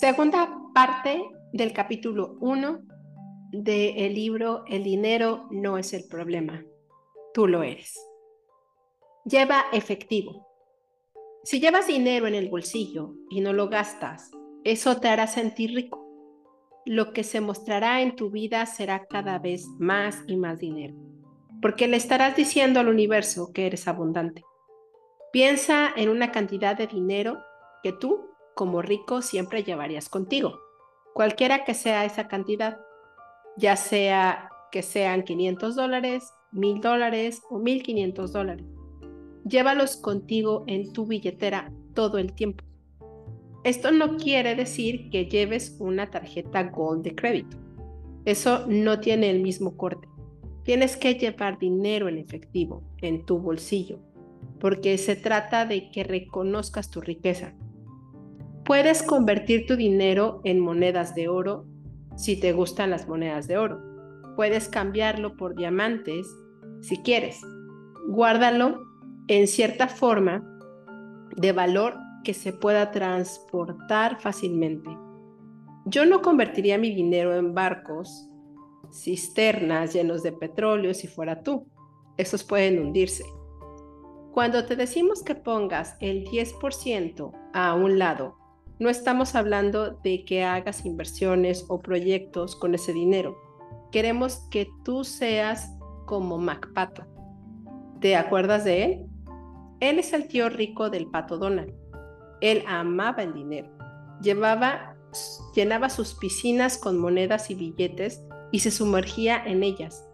Segunda parte del capítulo 1 del libro El dinero no es el problema, tú lo eres. Lleva efectivo. Si llevas dinero en el bolsillo y no lo gastas, eso te hará sentir rico. Lo que se mostrará en tu vida será cada vez más y más dinero, porque le estarás diciendo al universo que eres abundante. Piensa en una cantidad de dinero que tú como rico siempre llevarías contigo, cualquiera que sea esa cantidad, ya sea que sean 500 dólares, 1000 dólares o 1500 dólares. Llévalos contigo en tu billetera todo el tiempo. Esto no quiere decir que lleves una tarjeta Gold de crédito. Eso no tiene el mismo corte. Tienes que llevar dinero en efectivo en tu bolsillo, porque se trata de que reconozcas tu riqueza, Puedes convertir tu dinero en monedas de oro si te gustan las monedas de oro. Puedes cambiarlo por diamantes si quieres. Guárdalo en cierta forma de valor que se pueda transportar fácilmente. Yo no convertiría mi dinero en barcos, cisternas llenos de petróleo si fuera tú. Esos pueden hundirse. Cuando te decimos que pongas el 10% a un lado no estamos hablando de que hagas inversiones o proyectos con ese dinero. Queremos que tú seas como MacPato. ¿Te acuerdas de él? Él es el tío rico del pato Donald. Él amaba el dinero. Llevaba, llenaba sus piscinas con monedas y billetes y se sumergía en ellas.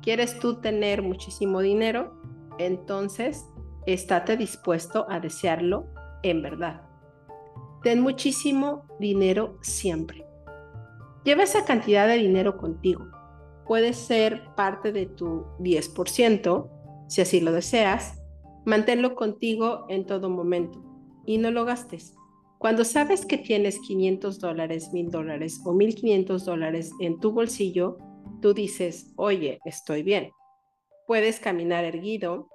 ¿Quieres tú tener muchísimo dinero? Entonces, estate dispuesto a desearlo en verdad. Ten muchísimo dinero siempre. Lleva esa cantidad de dinero contigo. Puede ser parte de tu 10%, si así lo deseas. Manténlo contigo en todo momento y no lo gastes. Cuando sabes que tienes 500 dólares, 1000 dólares o 1500 dólares en tu bolsillo, tú dices, oye, estoy bien. Puedes caminar erguido,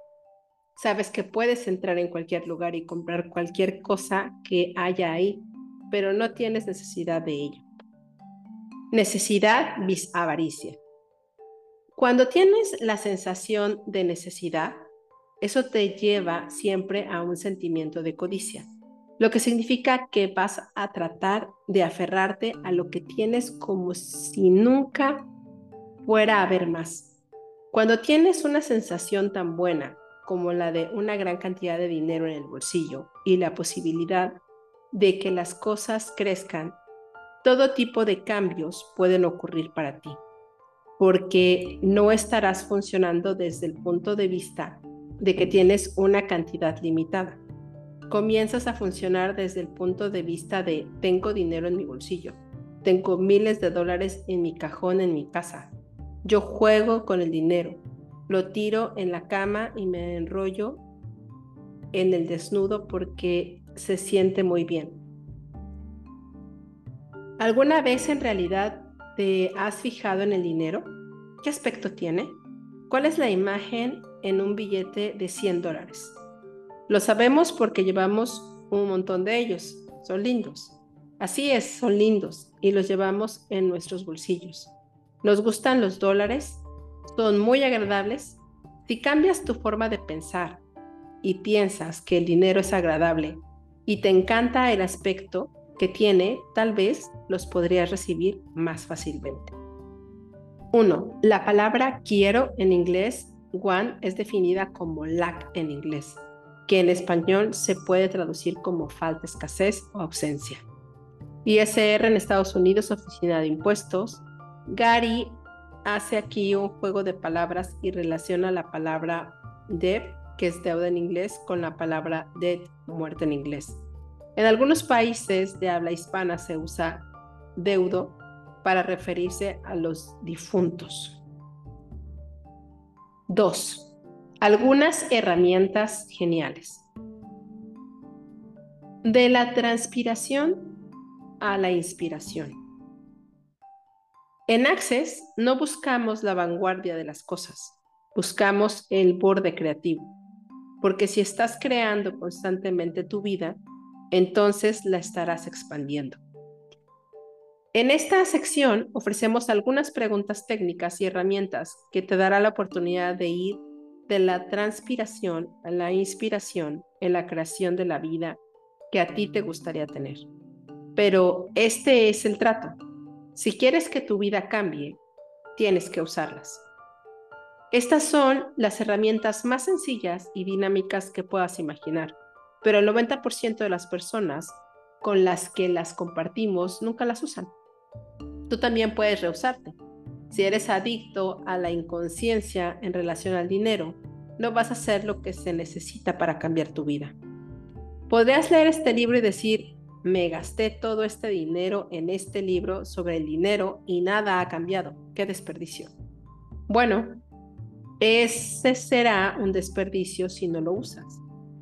Sabes que puedes entrar en cualquier lugar y comprar cualquier cosa que haya ahí, pero no tienes necesidad de ello. Necesidad bis avaricia. Cuando tienes la sensación de necesidad, eso te lleva siempre a un sentimiento de codicia, lo que significa que vas a tratar de aferrarte a lo que tienes como si nunca fuera a haber más. Cuando tienes una sensación tan buena como la de una gran cantidad de dinero en el bolsillo y la posibilidad de que las cosas crezcan, todo tipo de cambios pueden ocurrir para ti, porque no estarás funcionando desde el punto de vista de que tienes una cantidad limitada. Comienzas a funcionar desde el punto de vista de tengo dinero en mi bolsillo, tengo miles de dólares en mi cajón en mi casa, yo juego con el dinero, lo tiro en la cama y me enrollo en el desnudo porque se siente muy bien. ¿Alguna vez en realidad te has fijado en el dinero? ¿Qué aspecto tiene? ¿Cuál es la imagen en un billete de 100 dólares? Lo sabemos porque llevamos un montón de ellos. Son lindos. Así es, son lindos y los llevamos en nuestros bolsillos. Nos gustan los dólares son muy agradables, si cambias tu forma de pensar y piensas que el dinero es agradable y te encanta el aspecto que tiene, tal vez los podrías recibir más fácilmente. 1. La palabra quiero en inglés, want, es definida como lack en inglés, que en español se puede traducir como falta, escasez o ausencia. ISR en Estados Unidos, Oficina de Impuestos. Gary hace aquí un juego de palabras y relaciona la palabra debt, que es deuda en inglés, con la palabra dead, muerte en inglés. En algunos países de habla hispana se usa deudo para referirse a los difuntos. 2. Algunas herramientas geniales. De la transpiración a la inspiración. En Access no buscamos la vanguardia de las cosas, buscamos el borde creativo, porque si estás creando constantemente tu vida, entonces la estarás expandiendo. En esta sección ofrecemos algunas preguntas técnicas y herramientas que te dará la oportunidad de ir de la transpiración a la inspiración en la creación de la vida que a ti te gustaría tener. Pero este es el trato. Si quieres que tu vida cambie, tienes que usarlas. Estas son las herramientas más sencillas y dinámicas que puedas imaginar, pero el 90% de las personas con las que las compartimos nunca las usan. Tú también puedes rehusarte. Si eres adicto a la inconsciencia en relación al dinero, no vas a hacer lo que se necesita para cambiar tu vida. Podrías leer este libro y decir, me gasté todo este dinero en este libro sobre el dinero y nada ha cambiado. ¡Qué desperdicio! Bueno, ese será un desperdicio si no lo usas.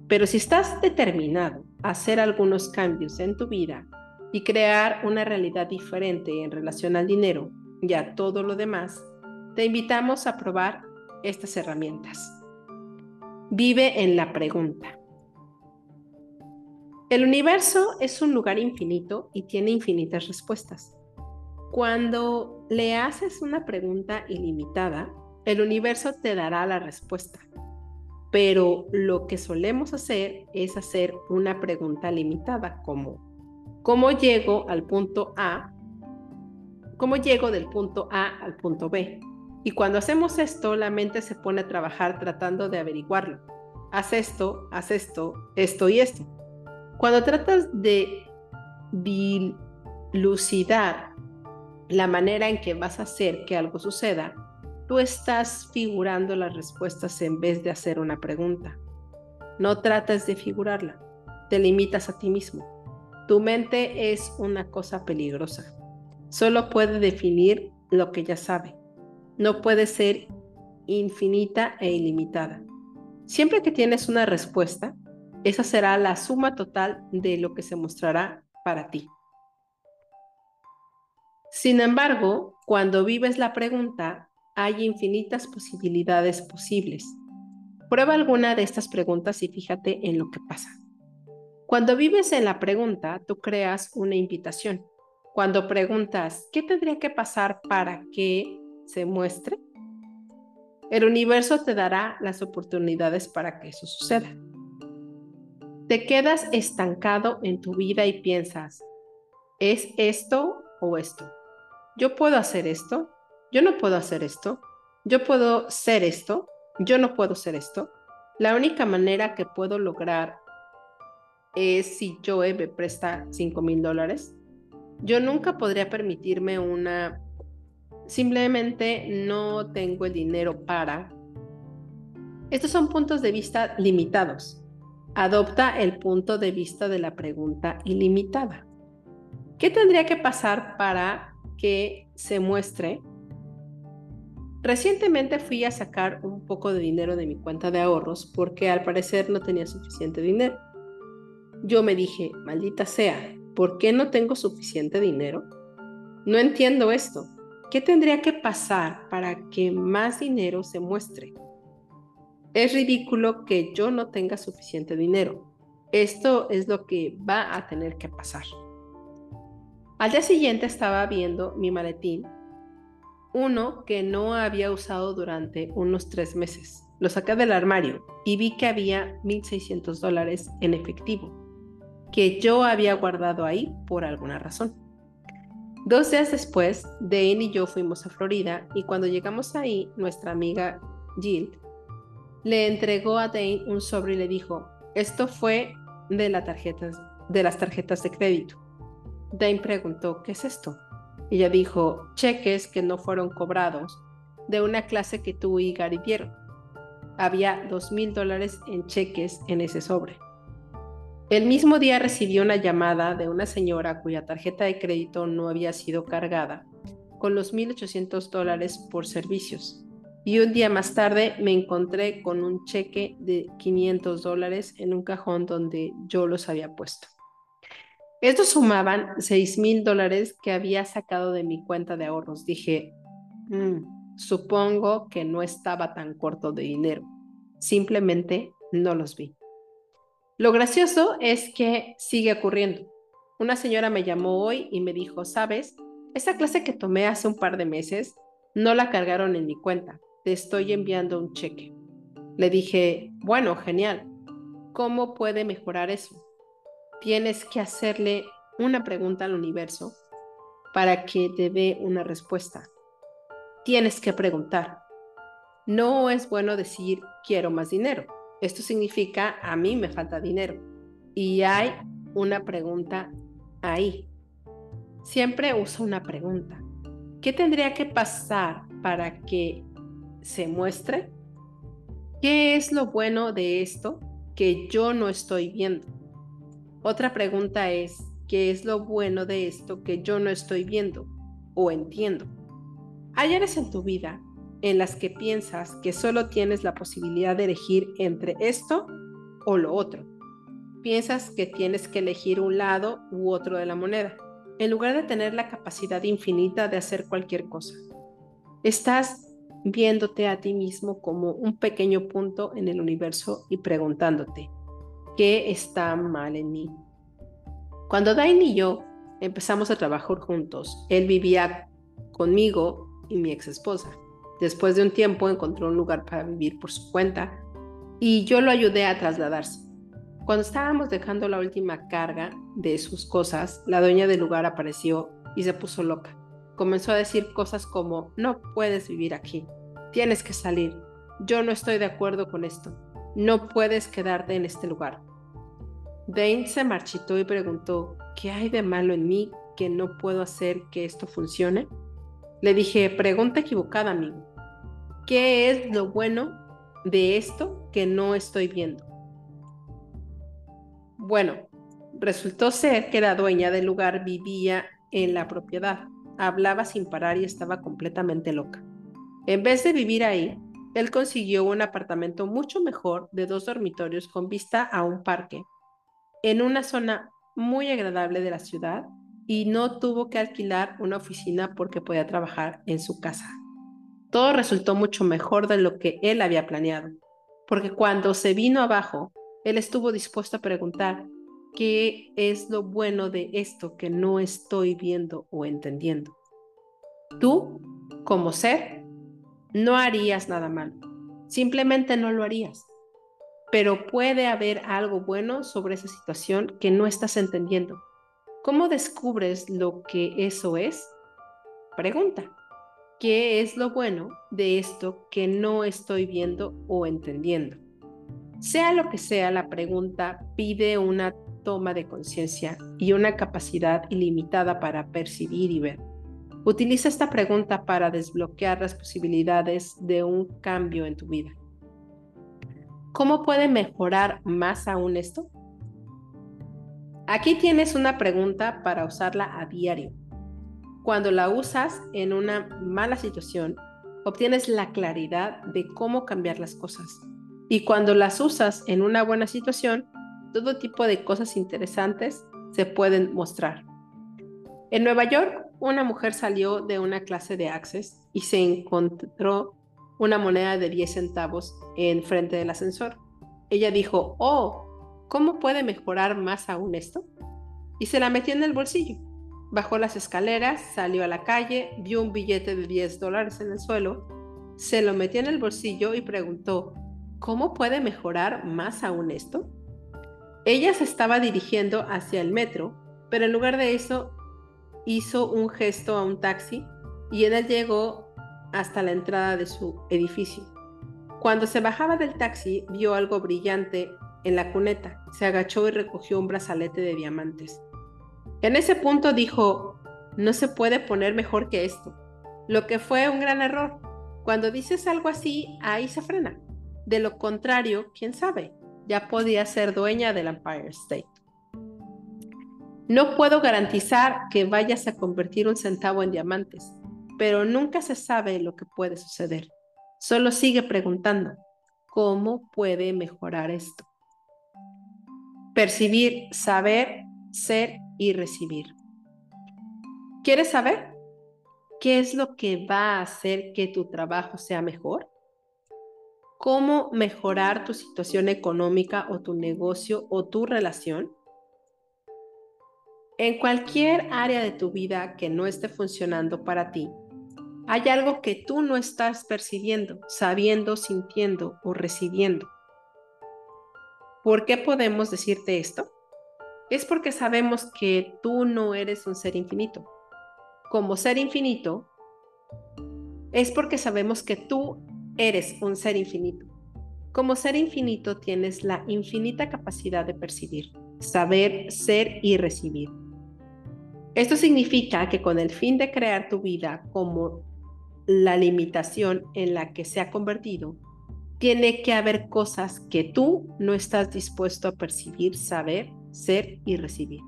Pero si estás determinado a hacer algunos cambios en tu vida y crear una realidad diferente en relación al dinero y a todo lo demás, te invitamos a probar estas herramientas. Vive en la pregunta. El universo es un lugar infinito y tiene infinitas respuestas. Cuando le haces una pregunta ilimitada, el universo te dará la respuesta. Pero lo que solemos hacer es hacer una pregunta limitada como ¿cómo llego al punto A? ¿Cómo llego del punto A al punto B? Y cuando hacemos esto, la mente se pone a trabajar tratando de averiguarlo. Haz esto, haz esto, esto y esto. Cuando tratas de dilucidar la manera en que vas a hacer que algo suceda, tú estás figurando las respuestas en vez de hacer una pregunta. No trates de figurarla, te limitas a ti mismo. Tu mente es una cosa peligrosa. Solo puede definir lo que ya sabe. No puede ser infinita e ilimitada. Siempre que tienes una respuesta, esa será la suma total de lo que se mostrará para ti. Sin embargo, cuando vives la pregunta, hay infinitas posibilidades posibles. Prueba alguna de estas preguntas y fíjate en lo que pasa. Cuando vives en la pregunta, tú creas una invitación. Cuando preguntas, ¿qué tendría que pasar para que se muestre? El universo te dará las oportunidades para que eso suceda. Te quedas estancado en tu vida y piensas, ¿es esto o esto? ¿Yo puedo hacer esto? ¿Yo no puedo hacer esto? ¿Yo puedo ser esto? ¿Yo no puedo ser esto? La única manera que puedo lograr es si Joe me presta 5 mil dólares. Yo nunca podría permitirme una... Simplemente no tengo el dinero para... Estos son puntos de vista limitados. Adopta el punto de vista de la pregunta ilimitada. ¿Qué tendría que pasar para que se muestre? Recientemente fui a sacar un poco de dinero de mi cuenta de ahorros porque al parecer no tenía suficiente dinero. Yo me dije, maldita sea, ¿por qué no tengo suficiente dinero? No entiendo esto. ¿Qué tendría que pasar para que más dinero se muestre? Es ridículo que yo no tenga suficiente dinero. Esto es lo que va a tener que pasar. Al día siguiente estaba viendo mi maletín, uno que no había usado durante unos tres meses. Lo saqué del armario y vi que había 1.600 dólares en efectivo, que yo había guardado ahí por alguna razón. Dos días después, Dane y yo fuimos a Florida y cuando llegamos ahí, nuestra amiga Jill le entregó a Dane un sobre y le dijo, esto fue de, las tarjetas de crédito. Dane preguntó, ¿qué es esto? Ella dijo, cheques que no fueron cobrados de una clase que tú y Gary dieron. Había dos mil dólares en cheques en ese sobre. El mismo día recibió una llamada de una señora cuya tarjeta de crédito no había sido cargada, con los 1.800 dólares por servicios y un día más tarde me encontré con un cheque de 500 dólares en un cajón donde yo los había puesto. Estos sumaban 6 mil dólares que había sacado de mi cuenta de ahorros. Dije, mm, supongo que no estaba tan corto de dinero. Simplemente no los vi. Lo gracioso es que sigue ocurriendo. Una señora me llamó hoy y me dijo, sabes, Esa clase que tomé hace un par de meses no la cargaron en mi cuenta. Te estoy enviando un cheque. Le dije, bueno, genial. ¿Cómo puede mejorar eso? Tienes que hacerle una pregunta al universo para que te dé una respuesta. Tienes que preguntar. No es bueno decir quiero más dinero. Esto significa a mí me falta dinero. Y hay una pregunta ahí. Siempre usa una pregunta. ¿Qué tendría que pasar para que se muestre? ¿Qué es lo bueno de esto que yo no estoy viendo? Otra pregunta es, ¿qué es lo bueno de esto que yo no estoy viendo o entiendo? Hay áreas en tu vida en las que piensas que solo tienes la posibilidad de elegir entre esto o lo otro. Piensas que tienes que elegir un lado u otro de la moneda, en lugar de tener la capacidad infinita de hacer cualquier cosa. Estás viéndote a ti mismo como un pequeño punto en el universo y preguntándote, ¿qué está mal en mí? Cuando Dain y yo empezamos a trabajar juntos, él vivía conmigo y mi ex esposa. Después de un tiempo encontró un lugar para vivir por su cuenta y yo lo ayudé a trasladarse. Cuando estábamos dejando la última carga de sus cosas, la dueña del lugar apareció y se puso loca. Comenzó a decir cosas como, no puedes vivir aquí, tienes que salir, yo no estoy de acuerdo con esto, no puedes quedarte en este lugar. Dane se marchitó y preguntó, ¿qué hay de malo en mí que no puedo hacer que esto funcione? Le dije, pregunta equivocada, amigo. ¿Qué es lo bueno de esto que no estoy viendo? Bueno, resultó ser que la dueña del lugar vivía en la propiedad, hablaba sin parar y estaba completamente loca. En vez de vivir ahí, él consiguió un apartamento mucho mejor de dos dormitorios con vista a un parque, en una zona muy agradable de la ciudad y no tuvo que alquilar una oficina porque podía trabajar en su casa. Todo resultó mucho mejor de lo que él había planeado, porque cuando se vino abajo, él estuvo dispuesto a preguntar, ¿qué es lo bueno de esto que no estoy viendo o entendiendo? Tú, como ser, no harías nada malo, simplemente no lo harías. Pero puede haber algo bueno sobre esa situación que no estás entendiendo ¿Cómo descubres lo que eso es? Pregunta. ¿Qué es lo bueno de esto que no estoy viendo o entendiendo? Sea lo que sea, la pregunta pide una toma de conciencia y una capacidad ilimitada para percibir y ver. Utiliza esta pregunta para desbloquear las posibilidades de un cambio en tu vida. ¿Cómo puede mejorar más aún esto? Aquí tienes una pregunta para usarla a diario. Cuando la usas en una mala situación, obtienes la claridad de cómo cambiar las cosas. Y cuando las usas en una buena situación, todo tipo de cosas interesantes se pueden mostrar. En Nueva York, una mujer salió de una clase de Access y se encontró una moneda de 10 centavos en frente del ascensor. Ella dijo, oh, ¿Cómo puede mejorar más aún esto? Y se la metió en el bolsillo. Bajó las escaleras, salió a la calle, vio un billete de 10 dólares en el suelo, se lo metió en el bolsillo y preguntó, ¿cómo puede mejorar más aún esto? Ella se estaba dirigiendo hacia el metro, pero en lugar de eso hizo un gesto a un taxi y él llegó hasta la entrada de su edificio. Cuando se bajaba del taxi vio algo brillante en la cuneta, se agachó y recogió un brazalete de diamantes. En ese punto dijo, no se puede poner mejor que esto, lo que fue un gran error. Cuando dices algo así, ahí se frena. De lo contrario, quién sabe, ya podía ser dueña del Empire State. No puedo garantizar que vayas a convertir un centavo en diamantes, pero nunca se sabe lo que puede suceder. Solo sigue preguntando, ¿cómo puede mejorar esto? percibir, saber, ser y recibir. ¿Quieres saber qué es lo que va a hacer que tu trabajo sea mejor? ¿Cómo mejorar tu situación económica o tu negocio o tu relación? En cualquier área de tu vida que no esté funcionando para ti, hay algo que tú no estás percibiendo, sabiendo, sintiendo o recibiendo. ¿Por qué podemos decirte esto? Es porque sabemos que tú no eres un ser infinito. Como ser infinito, es porque sabemos que tú eres un ser infinito. Como ser infinito tienes la infinita capacidad de percibir, saber, ser y recibir. Esto significa que con el fin de crear tu vida como la limitación en la que se ha convertido, tiene que haber cosas que tú no estás dispuesto a percibir, saber, ser y recibir.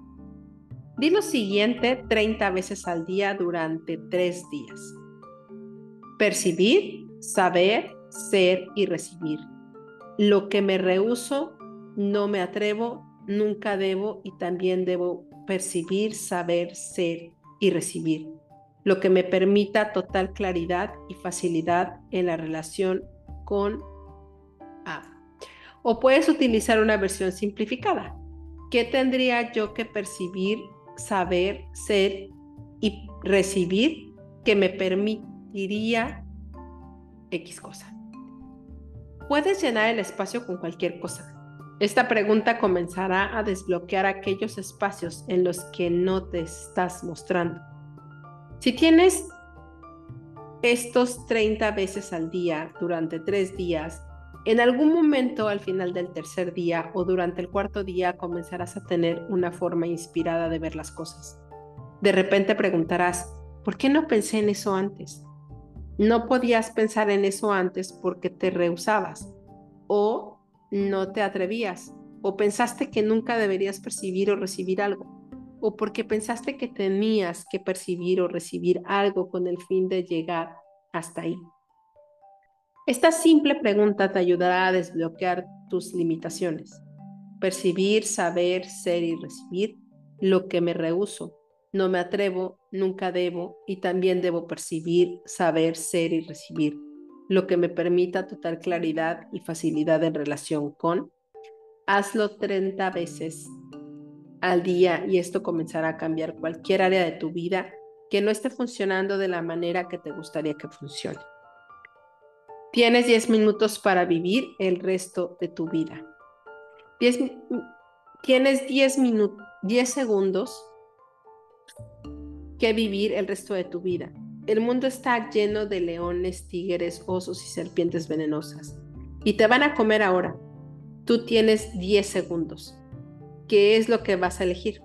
Di lo siguiente 30 veces al día durante tres días. Percibir, saber, ser y recibir. Lo que me rehuso, no me atrevo, nunca debo y también debo percibir, saber, ser y recibir, lo que me permita total claridad y facilidad en la relación con A. O puedes utilizar una versión simplificada. ¿Qué tendría yo que percibir, saber, ser y recibir que me permitiría X cosa? Puedes llenar el espacio con cualquier cosa. Esta pregunta comenzará a desbloquear aquellos espacios en los que no te estás mostrando. Si tienes estos 30 veces al día durante tres días, en algún momento al final del tercer día o durante el cuarto día comenzarás a tener una forma inspirada de ver las cosas. De repente preguntarás, ¿por qué no pensé en eso antes? No podías pensar en eso antes porque te rehusabas o no te atrevías, o pensaste que nunca deberías percibir o recibir algo, o porque pensaste que tenías que percibir o recibir algo con el fin de llegar hasta ahí. Esta simple pregunta te ayudará a desbloquear tus limitaciones. Percibir, saber, ser y recibir lo que me rehuso. No me atrevo, nunca debo y también debo percibir, saber, ser y recibir lo que me permita total claridad y facilidad en relación con. Hazlo 30 veces al día y esto comenzará a cambiar cualquier área de tu vida que no esté funcionando de la manera que te gustaría que funcione. Tienes 10 minutos para vivir el resto de tu vida. tienes 10 minutos, 10 segundos que vivir el resto de tu vida. El mundo está lleno de leones, tigres, osos y serpientes venenosas. Y te van a comer ahora. Tú tienes 10 segundos. ¿Qué es lo que vas a elegir?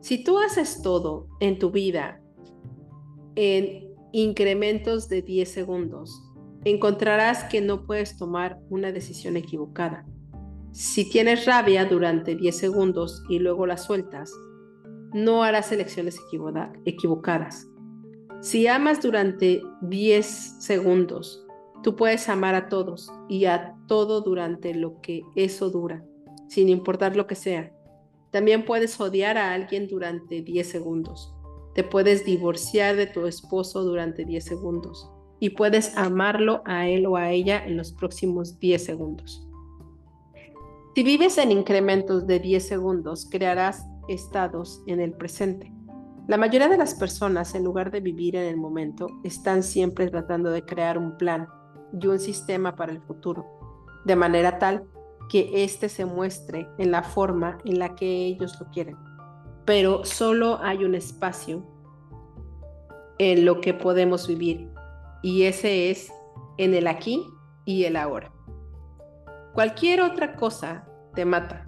Si tú haces todo en tu vida en incrementos de 10 segundos, encontrarás que no puedes tomar una decisión equivocada. Si tienes rabia durante 10 segundos y luego la sueltas, no harás elecciones equivocadas. Si amas durante 10 segundos, tú puedes amar a todos y a todo durante lo que eso dura, sin importar lo que sea. También puedes odiar a alguien durante 10 segundos. Te puedes divorciar de tu esposo durante 10 segundos y puedes amarlo a él o a ella en los próximos 10 segundos. Si vives en incrementos de 10 segundos, crearás estados en el presente. La mayoría de las personas, en lugar de vivir en el momento, están siempre tratando de crear un plan y un sistema para el futuro, de manera tal que éste se muestre en la forma en la que ellos lo quieren. Pero solo hay un espacio en lo que podemos vivir y ese es en el aquí y el ahora. Cualquier otra cosa te mata.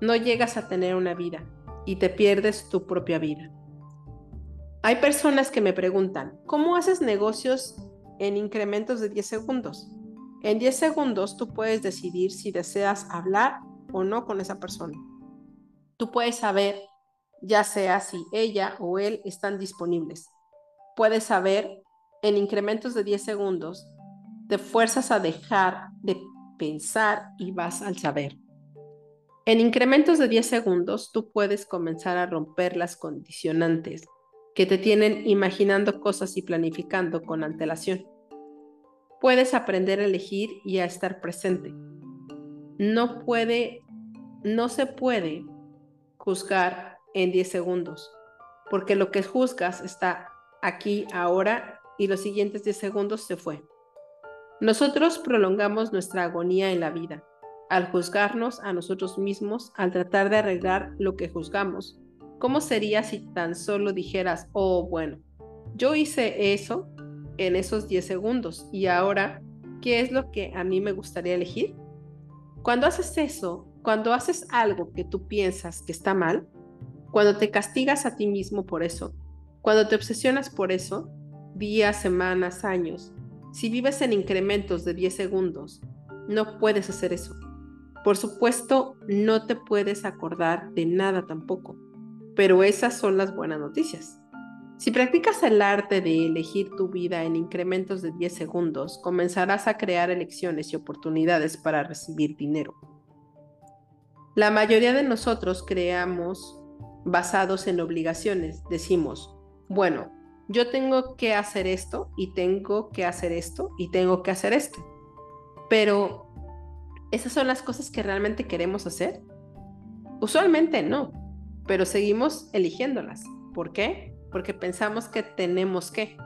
No llegas a tener una vida y te pierdes tu propia vida. Hay personas que me preguntan, ¿cómo haces negocios en incrementos de 10 segundos? En 10 segundos tú puedes decidir si deseas hablar o no con esa persona. Tú puedes saber ya sea si ella o él están disponibles. Puedes saber en incrementos de 10 segundos, te fuerzas a dejar de pensar y vas al saber. En incrementos de 10 segundos, tú puedes comenzar a romper las condicionantes que te tienen imaginando cosas y planificando con antelación. Puedes aprender a elegir y a estar presente. No puede, no se puede juzgar en 10 segundos, porque lo que juzgas está aquí, ahora, y los siguientes 10 segundos se fue. Nosotros prolongamos nuestra agonía en la vida, al juzgarnos a nosotros mismos, al tratar de arreglar lo que juzgamos. ¿Cómo sería si tan solo dijeras, oh, bueno, yo hice eso en esos 10 segundos y ahora, ¿qué es lo que a mí me gustaría elegir? Cuando haces eso, cuando haces algo que tú piensas que está mal, cuando te castigas a ti mismo por eso, cuando te obsesionas por eso, días, semanas, años, si vives en incrementos de 10 segundos, no puedes hacer eso. Por supuesto, no te puedes acordar de nada tampoco, pero esas son las buenas noticias. Si practicas el arte de elegir tu vida en incrementos de 10 segundos, comenzarás a crear elecciones y oportunidades para recibir dinero. La mayoría de nosotros creamos basados en obligaciones. Decimos, bueno, yo tengo que hacer esto y tengo que hacer esto y tengo que hacer esto. Pero, ¿esas son las cosas que realmente queremos hacer? Usualmente no, pero seguimos eligiéndolas. ¿Por qué? porque pensamos que tenemos que.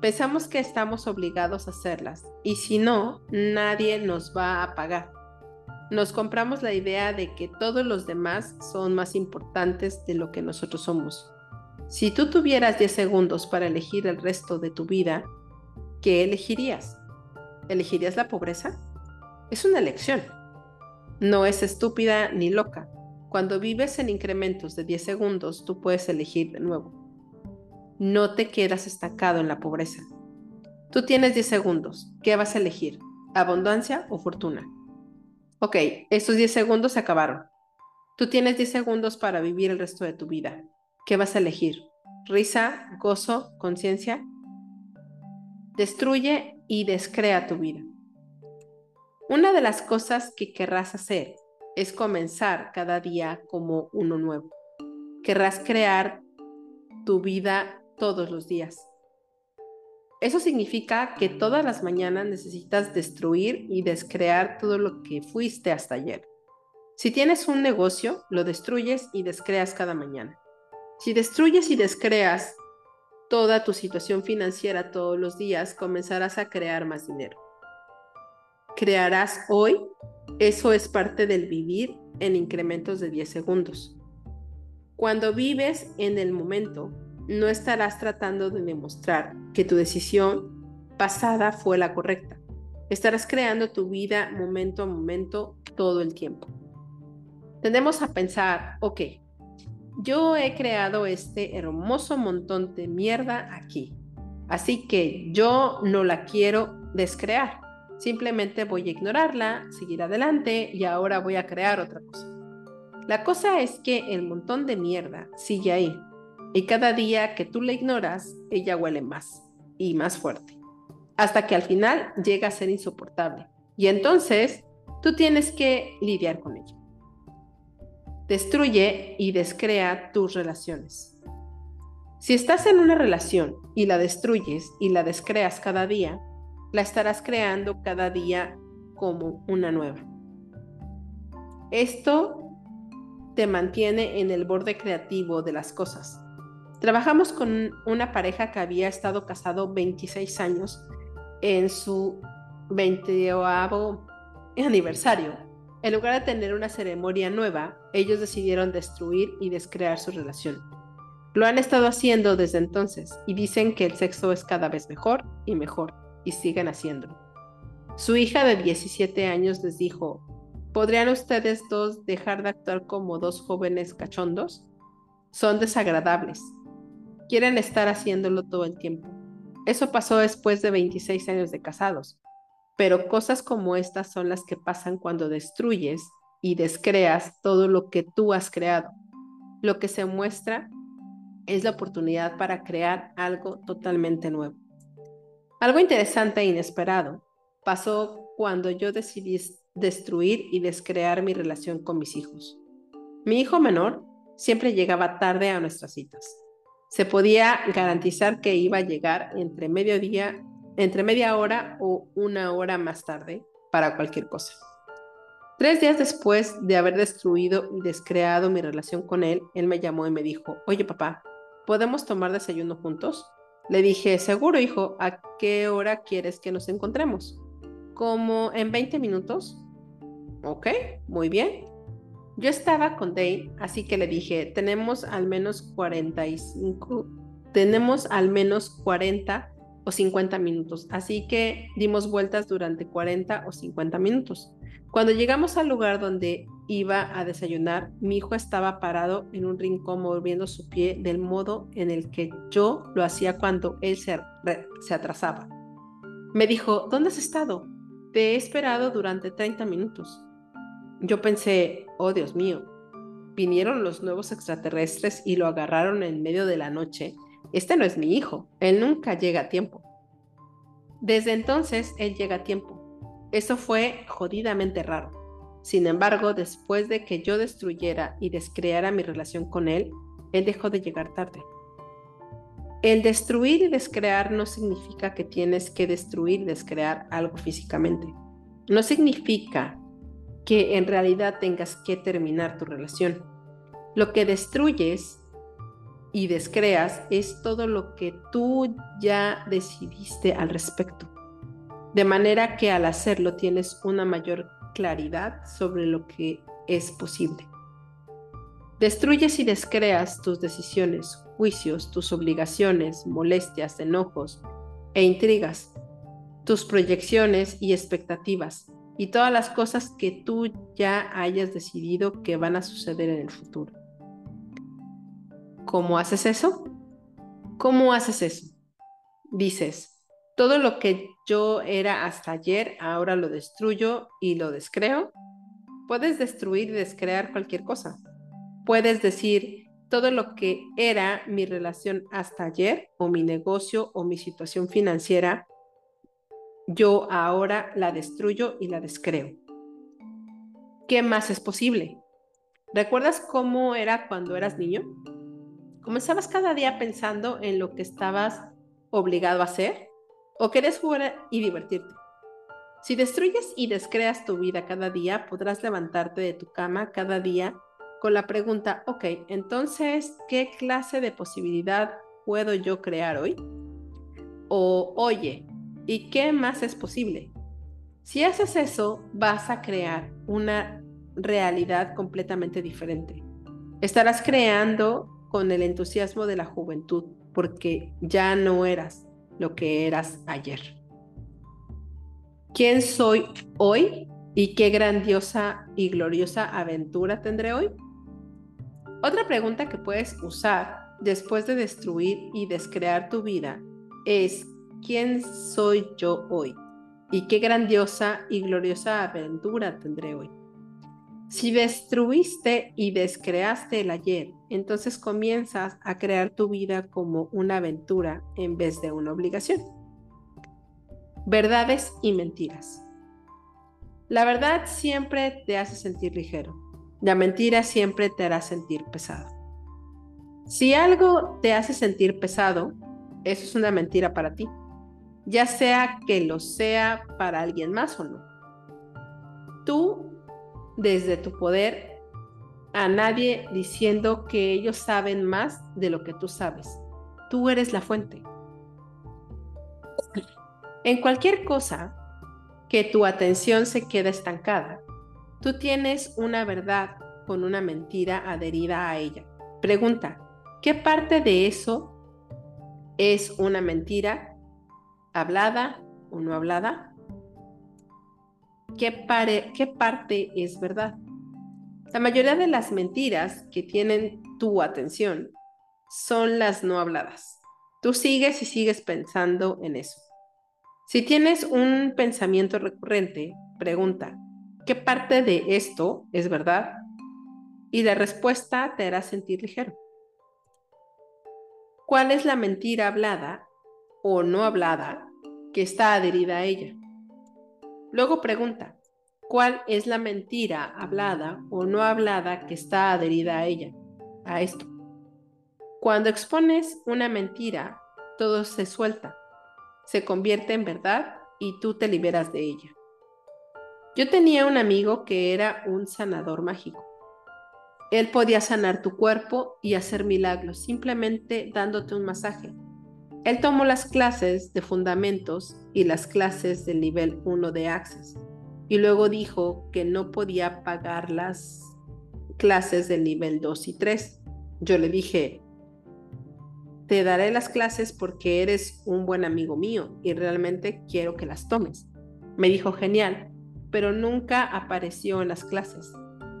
Pensamos que estamos obligados a hacerlas y si no, nadie nos va a pagar. Nos compramos la idea de que todos los demás son más importantes de lo que nosotros somos. Si tú tuvieras 10 segundos para elegir el resto de tu vida, ¿qué elegirías? ¿Elegirías la pobreza? Es una elección. No es estúpida ni loca. Cuando vives en incrementos de 10 segundos, tú puedes elegir de nuevo no te quedas estancado en la pobreza. Tú tienes 10 segundos. ¿Qué vas a elegir? ¿Abundancia o fortuna? Ok, estos 10 segundos se acabaron. Tú tienes 10 segundos para vivir el resto de tu vida. ¿Qué vas a elegir? ¿Risa, gozo, conciencia? Destruye y descrea tu vida. Una de las cosas que querrás hacer es comenzar cada día como uno nuevo. Querrás crear tu vida todos los días. Eso significa que todas las mañanas necesitas destruir y descrear todo lo que fuiste hasta ayer. Si tienes un negocio, lo destruyes y descreas cada mañana. Si destruyes y descreas toda tu situación financiera todos los días, comenzarás a crear más dinero. Crearás hoy, eso es parte del vivir en incrementos de 10 segundos. Cuando vives en el momento, no estarás tratando de demostrar que tu decisión pasada fue la correcta. Estarás creando tu vida momento a momento todo el tiempo. Tendemos a pensar, ok, yo he creado este hermoso montón de mierda aquí, así que yo no la quiero descrear. Simplemente voy a ignorarla, seguir adelante y ahora voy a crear otra cosa. La cosa es que el montón de mierda sigue ahí y cada día que tú la ignoras, ella huele más y más fuerte, hasta que al final llega a ser insoportable. Y entonces tú tienes que lidiar con ella. Destruye y descrea tus relaciones. Si estás en una relación y la destruyes y la descreas cada día, la estarás creando cada día como una nueva. Esto te mantiene en el borde creativo de las cosas Trabajamos con una pareja que había estado casado 26 años en su 20 aniversario. En lugar de tener una ceremonia nueva, ellos decidieron destruir y descrear su relación. Lo han estado haciendo desde entonces y dicen que el sexo es cada vez mejor y mejor y siguen haciéndolo. Su hija de 17 años les dijo, ¿podrían ustedes dos dejar de actuar como dos jóvenes cachondos? Son desagradables quieren estar haciéndolo todo el tiempo. Eso pasó después de 26 años de casados, pero cosas como estas son las que pasan cuando destruyes y descreas todo lo que tú has creado. Lo que se muestra es la oportunidad para crear algo totalmente nuevo. Algo interesante e inesperado pasó cuando yo decidí destruir y descrear mi relación con mis hijos. Mi hijo menor siempre llegaba tarde a nuestras citas se podía garantizar que iba a llegar entre entre media hora o una hora más tarde para cualquier cosa. Tres días después de haber destruido y descreado mi relación con él, él me llamó y me dijo, oye papá, ¿podemos tomar desayuno juntos? Le dije, seguro hijo, ¿a qué hora quieres que nos encontremos? Como en 20 minutos. Ok, muy bien. Yo estaba con Dave, así que le dije, tenemos al menos 45, tenemos al menos 40 o 50 minutos, así que dimos vueltas durante 40 o 50 minutos. Cuando llegamos al lugar donde iba a desayunar, mi hijo estaba parado en un rincón moviendo su pie del modo en el que yo lo hacía cuando él se, se atrasaba. Me dijo, ¿dónde has estado? Te he esperado durante 30 minutos. Yo pensé, oh Dios mío, vinieron los nuevos extraterrestres y lo agarraron en medio de la noche. Este no es mi hijo, él nunca llega a tiempo. Desde entonces, él llega a tiempo. Eso fue jodidamente raro. Sin embargo, después de que yo destruyera y descreara mi relación con él, él dejó de llegar tarde. El destruir y descrear no significa que tienes que destruir y descrear algo físicamente. No significa que en realidad tengas que terminar tu relación. Lo que destruyes y descreas es todo lo que tú ya decidiste al respecto de manera que al hacerlo tienes una mayor claridad sobre lo que es posible. Destruyes y descreas tus decisiones, juicios, tus obligaciones, molestias, enojos e intrigas, tus proyecciones y expectativas, y todas las cosas que tú ya hayas decidido que van a suceder en el futuro. ¿Cómo haces eso? ¿Cómo haces eso? Dices, todo lo que yo era hasta ayer, ahora lo destruyo y lo descreo. Puedes destruir y descrear cualquier cosa. Puedes decir, todo lo que era mi relación hasta ayer, o mi negocio, o mi situación financiera, yo ahora la destruyo y la descreo. ¿Qué más es posible? ¿Recuerdas cómo era cuando eras niño? ¿Comenzabas cada día pensando en lo que estabas obligado a hacer? O querés jugar y divertirte. Si destruyes y descreas tu vida cada día, podrás levantarte de tu cama cada día con la pregunta, ok, entonces, ¿qué clase de posibilidad puedo yo crear hoy? O, oye, ¿y qué más es posible? Si haces eso, vas a crear una realidad completamente diferente. Estarás creando con el entusiasmo de la juventud, porque ya no eras lo que eras ayer. ¿Quién soy hoy y qué grandiosa y gloriosa aventura tendré hoy? Otra pregunta que puedes usar después de destruir y descrear tu vida es ¿quién soy yo hoy? ¿Y qué grandiosa y gloriosa aventura tendré hoy? Si destruiste y descreaste el ayer, entonces comienzas a crear tu vida como una aventura en vez de una obligación. Verdades y mentiras. La verdad siempre te hace sentir ligero. La mentira siempre te hará sentir pesado. Si algo te hace sentir pesado, eso es una mentira para ti, ya sea que lo sea para alguien más o no. Tú desde tu poder a nadie diciendo que ellos saben más de lo que tú sabes. Tú eres la fuente. En cualquier cosa que tu atención se queda estancada, tú tienes una verdad con una mentira adherida a ella. Pregunta, ¿qué parte de eso es una mentira hablada o no hablada? ¿Qué, parte es verdad? La mayoría de las mentiras que tienen tu atención son las no habladas. Tú sigues y sigues pensando en eso. Si tienes un pensamiento recurrente, pregunta, ¿qué parte de esto es verdad? Y la respuesta te hará sentir ligero. ¿Cuál es la mentira hablada o no hablada que está adherida a ella? Luego pregunta, ¿cuál es la mentira hablada o no hablada que está adherida a ella, a esto? Cuando expones una mentira, todo se suelta, se convierte en verdad y tú te liberas de ella. Yo tenía un amigo que era un sanador mágico. Él podía sanar tu cuerpo y hacer milagros simplemente dándote un masaje. Él tomó las clases de fundamentos y las clases del nivel 1 de Access y luego dijo que no podía pagar las clases del nivel 2 y 3. Yo le dije, te daré las clases porque eres un buen amigo mío y realmente quiero que las tomes. Me dijo, genial, pero nunca apareció en las clases.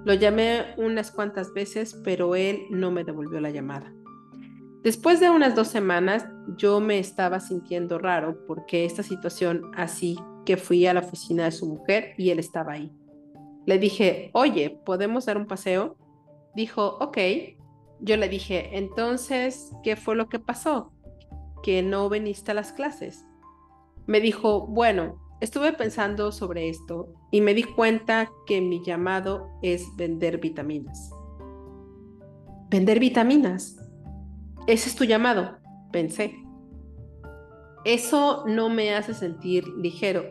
Lo llamé unas cuantas veces, pero él no me devolvió la llamada. Después de unas dos semanas, yo me estaba sintiendo raro porque esta situación así que fui a la oficina de su mujer y él estaba ahí. Le dije, oye, ¿podemos dar un paseo? Dijo, ok. Yo le dije, entonces, ¿qué fue lo que pasó? Que no veniste a las clases. Me dijo, bueno, estuve pensando sobre esto y me di cuenta que mi llamado es vender vitaminas. ¿Vender vitaminas? Ese es tu llamado, pensé. Eso no me hace sentir ligero.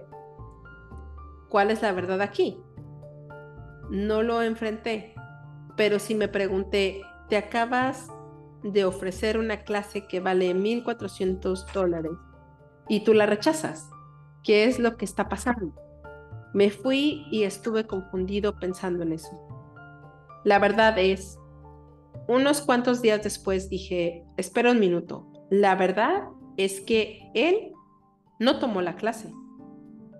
¿Cuál es la verdad aquí? No lo enfrenté, pero si me pregunté, te acabas de ofrecer una clase que vale 1.400 dólares y tú la rechazas. ¿Qué es lo que está pasando? Me fui y estuve confundido pensando en eso. La verdad es, unos cuantos días después dije, espera un minuto, la verdad es que él no tomó la clase,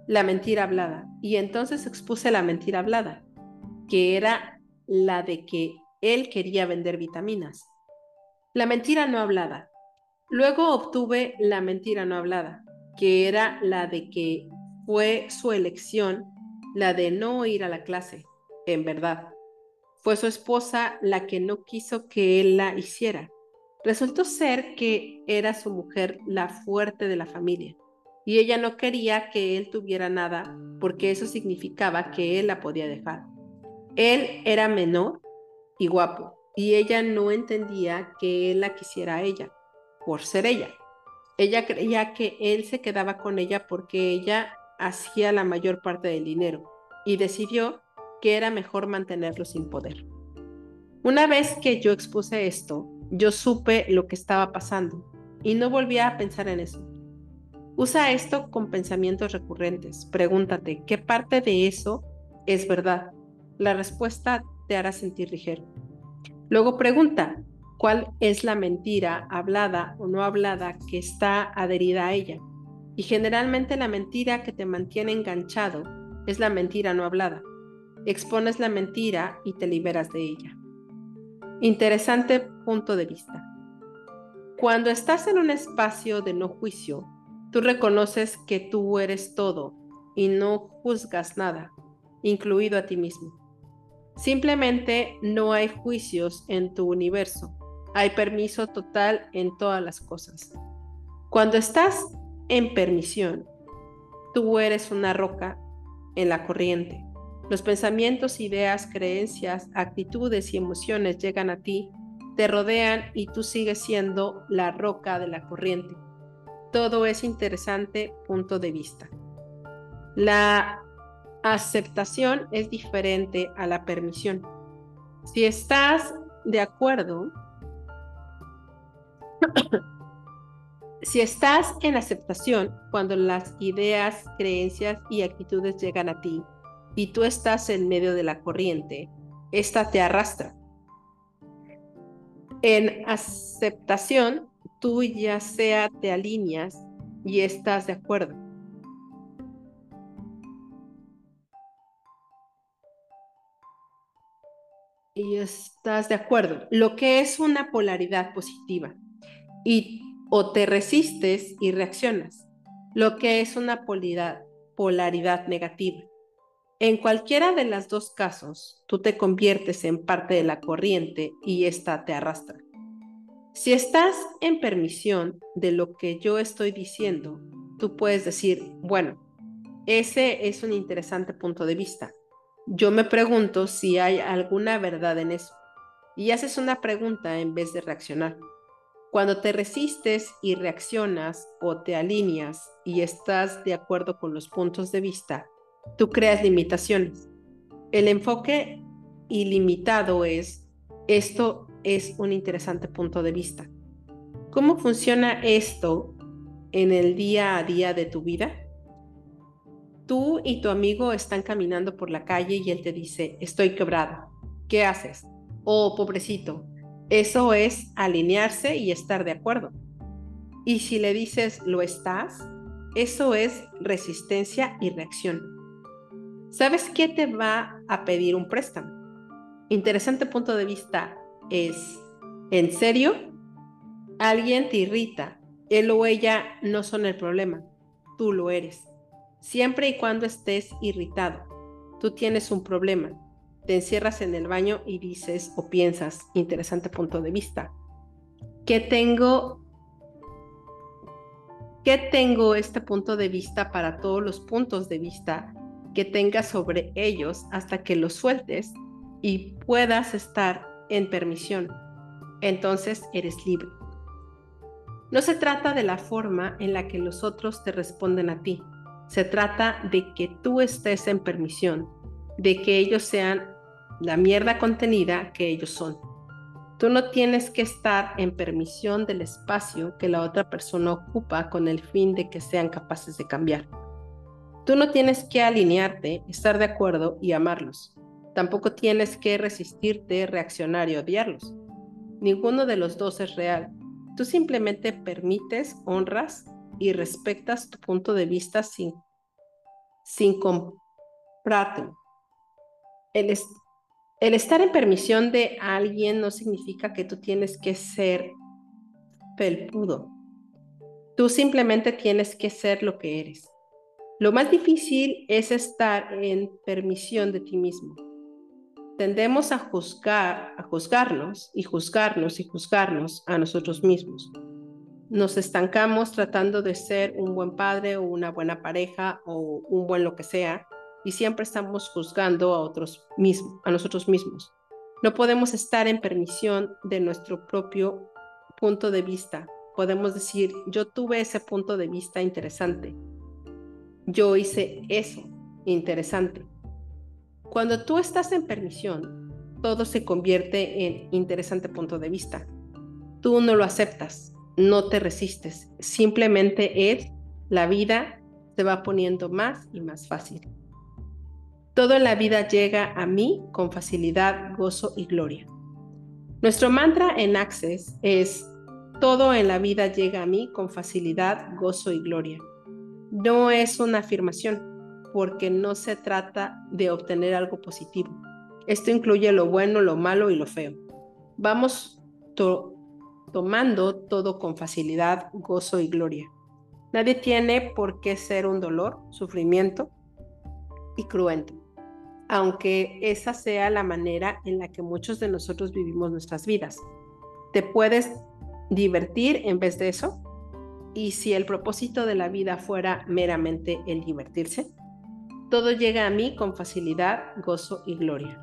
la mentira hablada, y entonces expuse la mentira hablada, que era la de que él quería vender vitaminas. La mentira no hablada. Luego obtuve la mentira no hablada, que era la de que fue su elección, la de no ir a la clase, en verdad. Fue su esposa la que no quiso que él la hiciera. Resultó ser que era su mujer la fuerte de la familia y ella no quería que él tuviera nada porque eso significaba que él la podía dejar. Él era menor y guapo y ella no entendía que él la quisiera a ella por ser ella. Ella creía que él se quedaba con ella porque ella hacía la mayor parte del dinero y decidió que era mejor mantenerlo sin poder. Una vez que yo expuse esto, yo supe lo que estaba pasando y no volví a pensar en eso. Usa esto con pensamientos recurrentes. Pregúntate, ¿qué parte de eso es verdad? La respuesta te hará sentir ligero. Luego pregunta, ¿cuál es la mentira hablada o no hablada que está adherida a ella? Y generalmente la mentira que te mantiene enganchado es la mentira no hablada expones la mentira y te liberas de ella. Interesante punto de vista. Cuando estás en un espacio de no juicio, tú reconoces que tú eres todo y no juzgas nada, incluido a ti mismo. Simplemente no hay juicios en tu universo. Hay permiso total en todas las cosas. Cuando estás en permisión, tú eres una roca en la corriente los pensamientos, ideas, creencias, actitudes y emociones llegan a ti, te rodean y tú sigues siendo la roca de la corriente. Todo es interesante punto de vista. La aceptación es diferente a la permisión. Si estás de acuerdo, si estás en aceptación cuando las ideas, creencias y actitudes llegan a ti, y tú estás en medio de la corriente, esta te arrastra. En aceptación, tú ya sea te alineas y estás de acuerdo. Y estás de acuerdo, lo que es una polaridad positiva. Y o te resistes y reaccionas, lo que es una polaridad, polaridad negativa. En cualquiera de los dos casos, tú te conviertes en parte de la corriente y ésta te arrastra. Si estás en permisión de lo que yo estoy diciendo, tú puedes decir, bueno, ese es un interesante punto de vista. Yo me pregunto si hay alguna verdad en eso. Y haces una pregunta en vez de reaccionar. Cuando te resistes y reaccionas o te alineas y estás de acuerdo con los puntos de vista, tú creas limitaciones. El enfoque ilimitado es, esto es un interesante punto de vista. ¿Cómo funciona esto en el día a día de tu vida? Tú y tu amigo están caminando por la calle y él te dice, estoy quebrado. ¿Qué haces? Oh, pobrecito. Eso es alinearse y estar de acuerdo. Y si le dices, lo estás, eso es resistencia y reacción. ¿Sabes qué te va a pedir un préstamo? Interesante punto de vista es, ¿en serio? Alguien te irrita, él o ella no son el problema, tú lo eres. Siempre y cuando estés irritado, tú tienes un problema. Te encierras en el baño y dices o piensas, interesante punto de vista, ¿qué tengo ¿Qué tengo este punto de vista para todos los puntos de vista que tengas sobre ellos hasta que los sueltes y puedas estar en permisión? Entonces eres libre. No se trata de la forma en la que los otros te responden a ti. Se trata de que tú estés en permisión, de que ellos sean la mierda contenida que ellos son. Tú no tienes que estar en permisión del espacio que la otra persona ocupa con el fin de que sean capaces de cambiar. Tú no tienes que alinearte, estar de acuerdo y amarlos. Tampoco tienes que resistirte, reaccionar y odiarlos. Ninguno de los dos es real. Tú simplemente permites, honras y respetas tu punto de vista sin, sin. El, estar en permisión de alguien no significa que tú tienes que ser felpudo. Tú simplemente tienes que ser lo que eres. Lo más difícil es estar en permisión de ti mismo. Tendemos a juzgar, a juzgarnos y juzgarnos y juzgarnos a nosotros mismos. Nos estancamos tratando de ser un buen padre o una buena pareja o un buen lo que sea y siempre estamos juzgando a otros mismos, a nosotros mismos. No podemos estar en permisión de nuestro propio punto de vista. Podemos decir, yo tuve ese punto de vista interesante. Yo hice eso interesante. Cuando tú estás en permisión, todo se convierte en interesante punto de vista. Tú no lo aceptas, no te resistes, simplemente es la vida se va poniendo más y más fácil. Todo en la vida llega a mí con facilidad, gozo y gloria. Nuestro mantra en Access es, todo en la vida llega a mí con facilidad, gozo y gloria. No es una afirmación, porque no se trata de obtener algo positivo. Esto incluye lo bueno, lo malo y lo feo. Vamos tomando todo con facilidad, gozo y gloria. Nadie tiene por qué ser un dolor, sufrimiento y cruento aunque esa sea la manera en la que muchos de nosotros vivimos nuestras vidas. Te puedes divertir en vez de eso. Y si el propósito de la vida fuera meramente el divertirse, todo llega a mí con facilidad, gozo y gloria.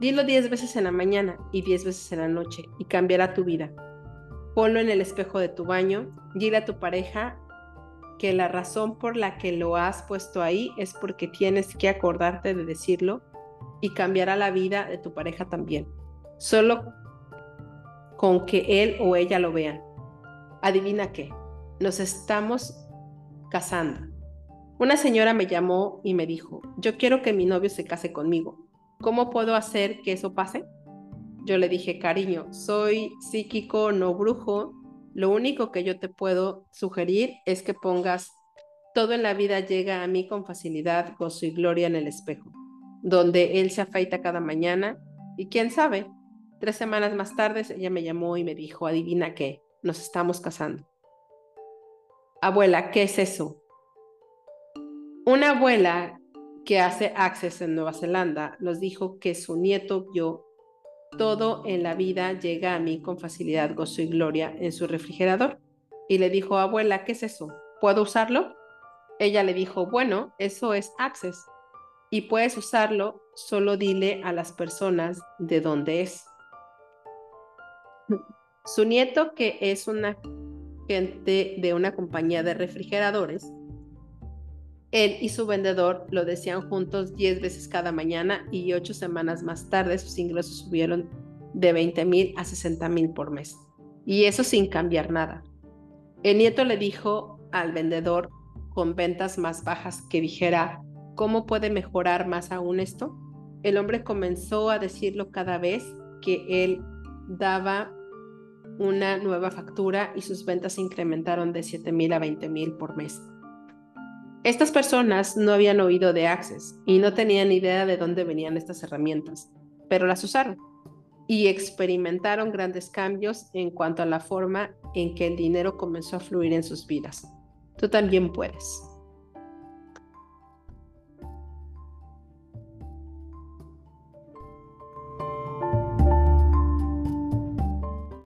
Dilo diez veces en la mañana y diez veces en la noche y cambiará tu vida. Ponlo en el espejo de tu baño, dile a tu pareja que la razón por la que lo has puesto ahí es porque tienes que acordarte de decirlo y cambiará la vida de tu pareja también. Solo con que él o ella lo vean. Adivina qué, nos estamos casando. Una señora me llamó y me dijo, yo quiero que mi novio se case conmigo. ¿Cómo puedo hacer que eso pase? Yo le dije, cariño, soy psíquico, no brujo, lo único que yo te puedo sugerir es que pongas todo en la vida llega a mí con facilidad, gozo y gloria en el espejo, donde él se afeita cada mañana y quién sabe, tres semanas más tarde ella me llamó y me dijo, adivina qué, nos estamos casando. Abuela, ¿qué es eso? Una abuela que hace Access en Nueva Zelanda nos dijo que su nieto vio todo en la vida llega a mí con facilidad, gozo y gloria en su refrigerador. Y le dijo, abuela, ¿qué es eso? ¿Puedo usarlo? Ella le dijo, bueno, eso es Access. Y puedes usarlo, solo dile a las personas de dónde es. Su nieto, que es una gente de una compañía de refrigeradores, Él y su vendedor lo decían juntos 10 veces cada mañana y ocho semanas más tarde sus ingresos subieron de 20 mil a 60 mil por mes. Y eso sin cambiar nada. El nieto le dijo al vendedor con ventas más bajas que dijera, ¿cómo puede mejorar más aún esto? El hombre comenzó a decirlo cada vez que él daba una nueva factura y sus ventas se incrementaron de 7 mil a 20 mil por mes. Estas personas no habían oído de Access y no tenían idea de dónde venían estas herramientas, pero las usaron y experimentaron grandes cambios en cuanto a la forma en que el dinero comenzó a fluir en sus vidas. Tú también puedes.